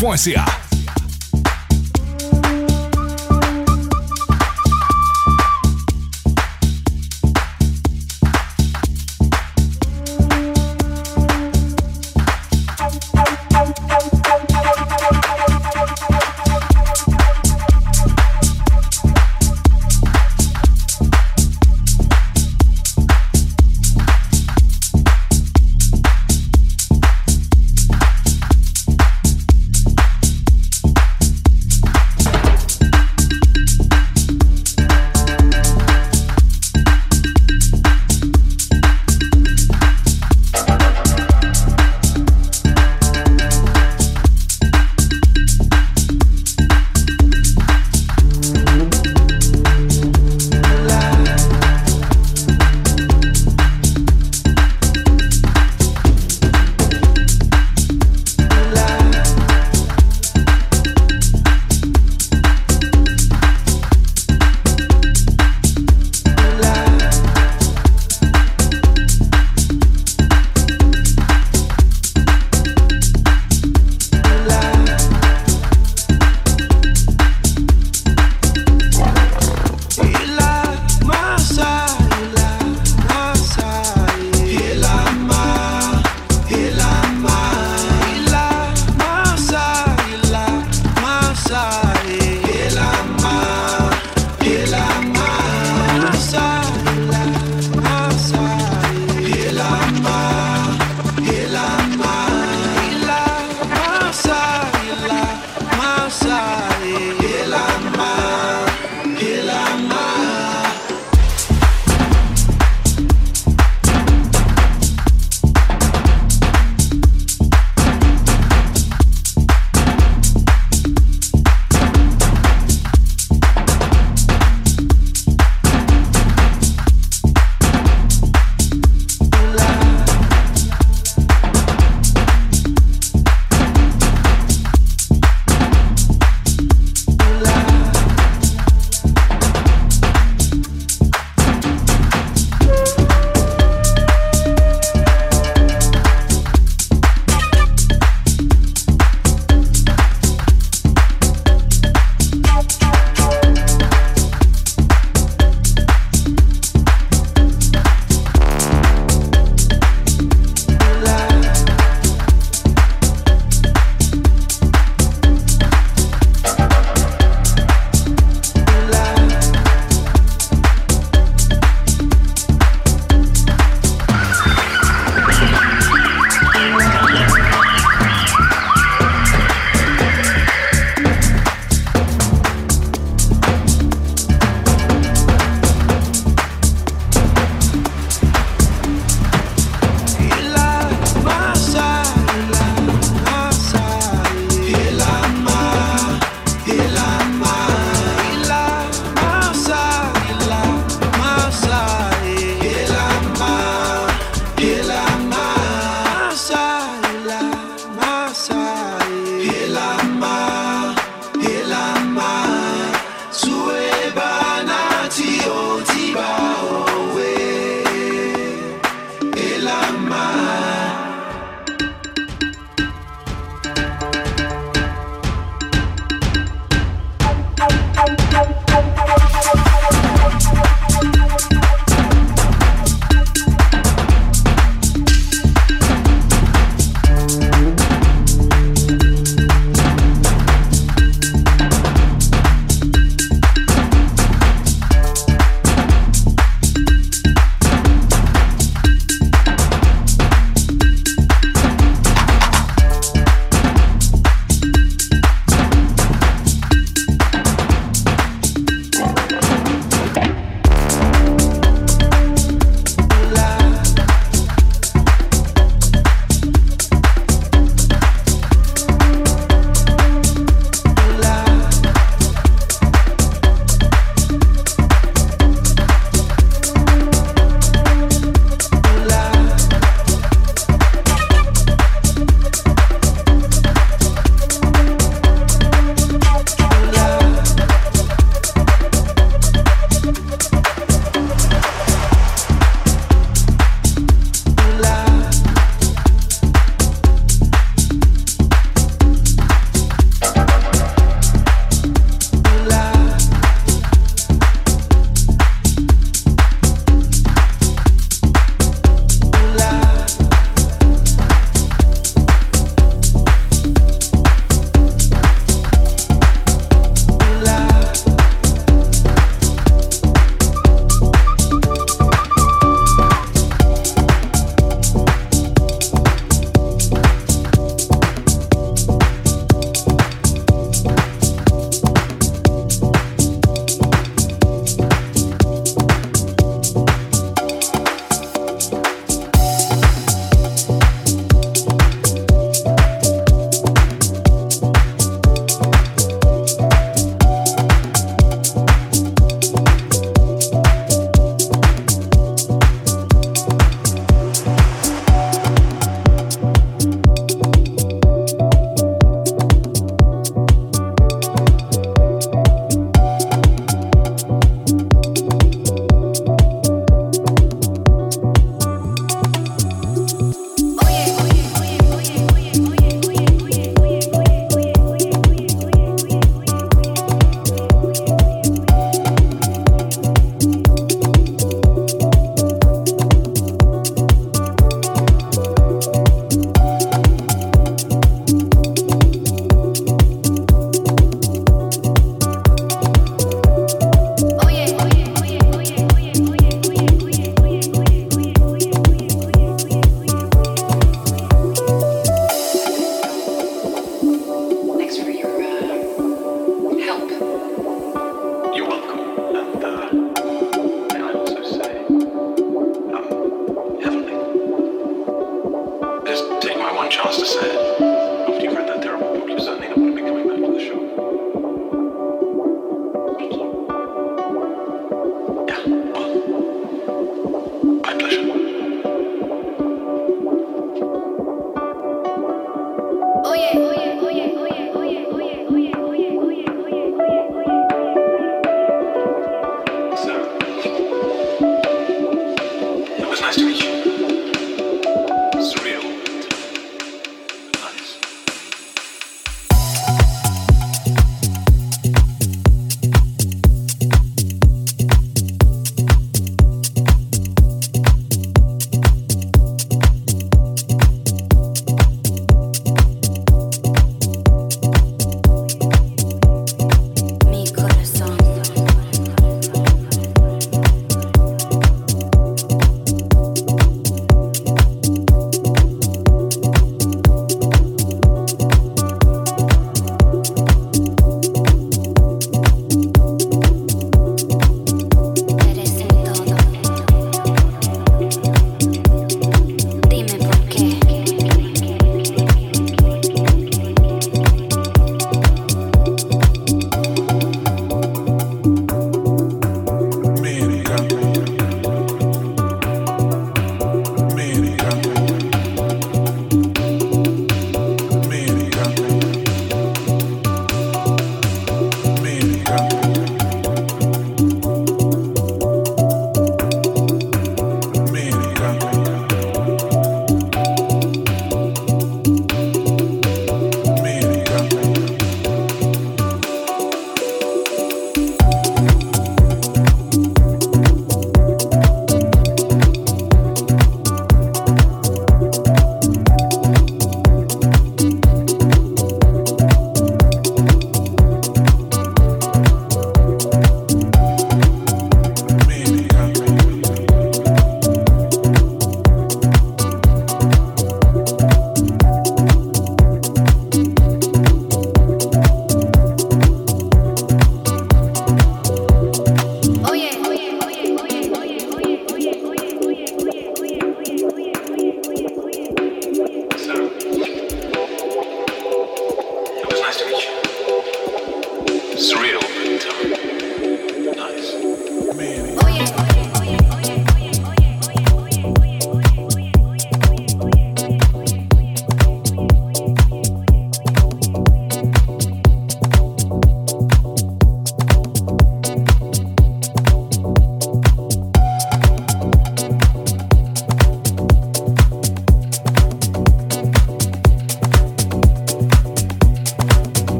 Music.ca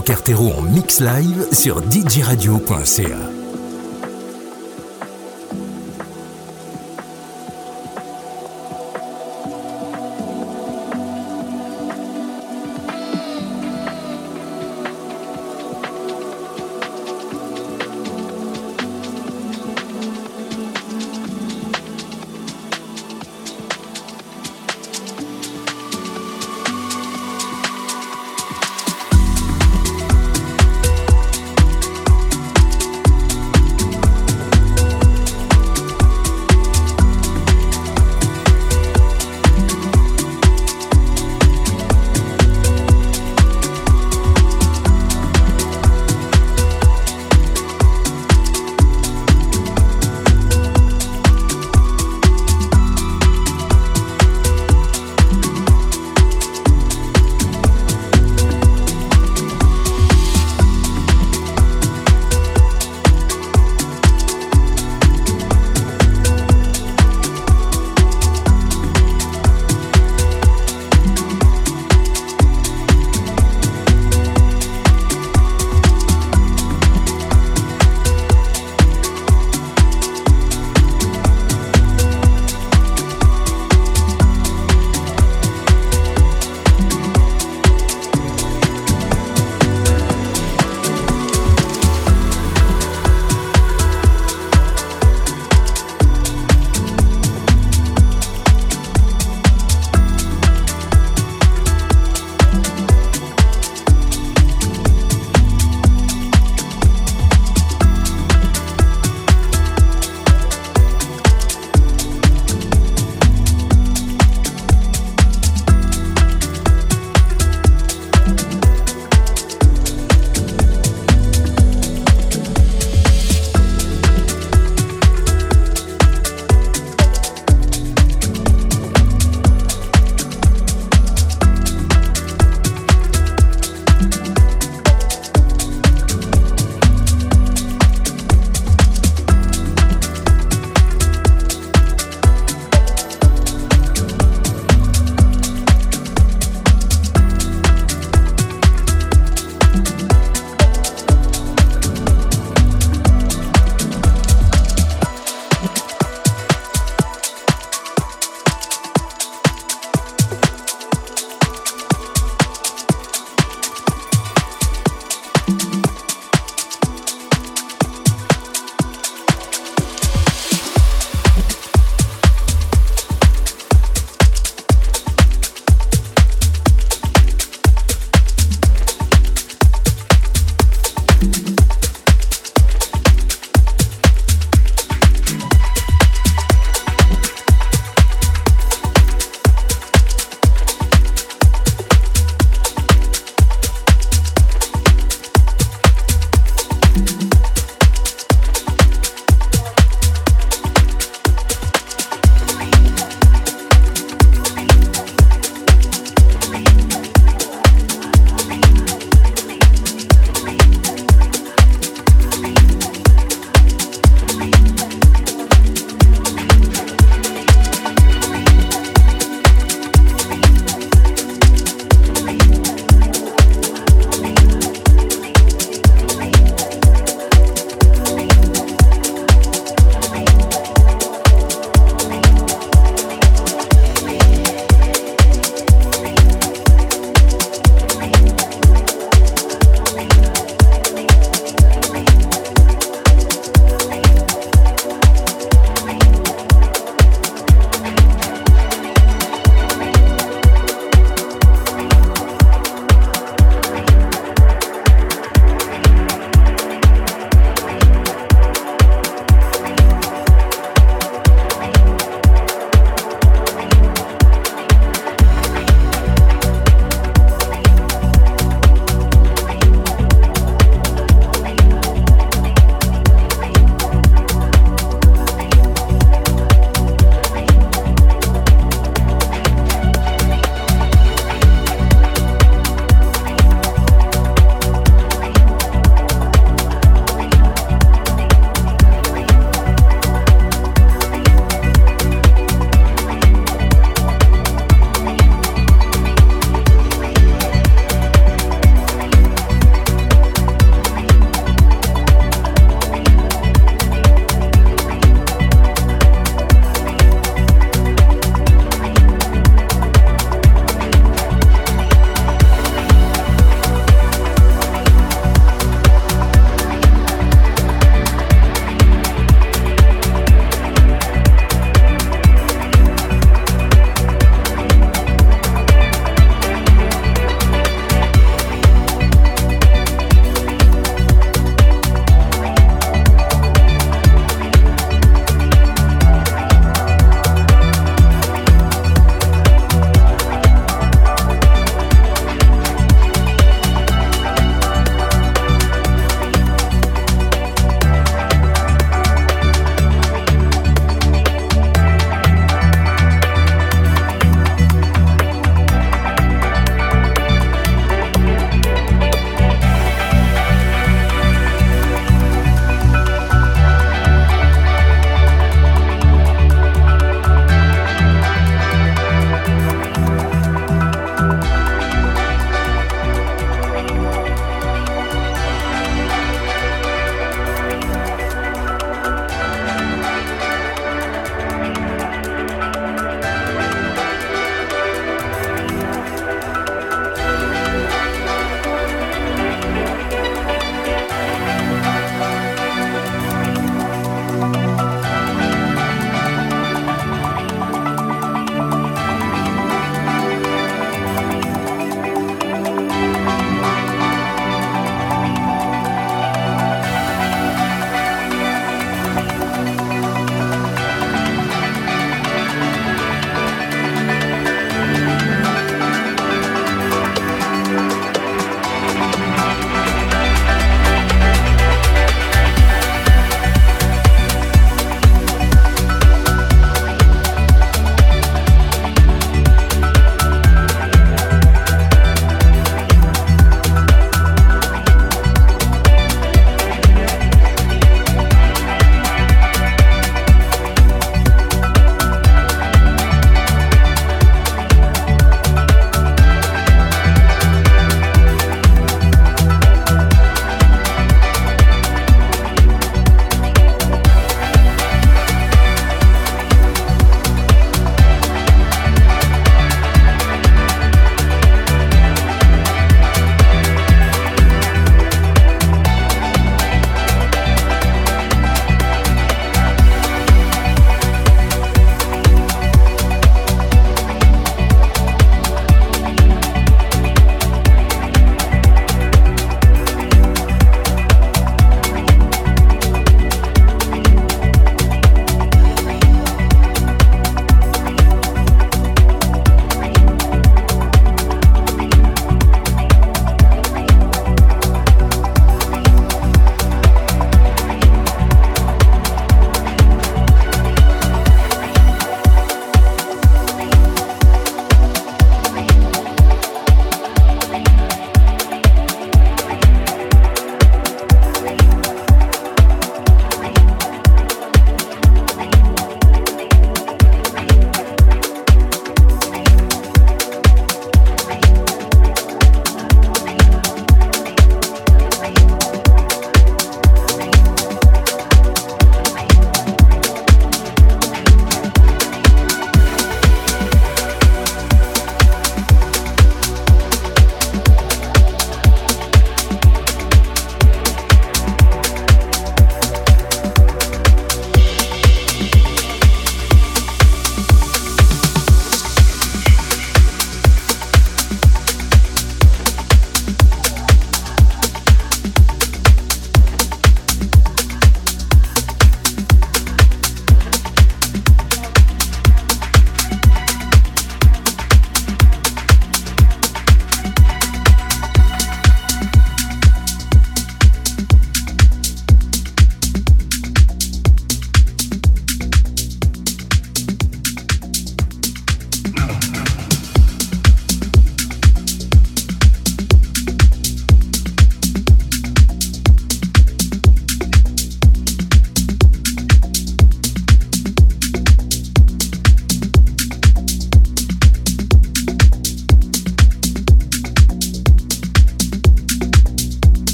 Cartero en mix live sur djradio.ca.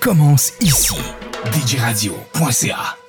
commence ici. djradio.ca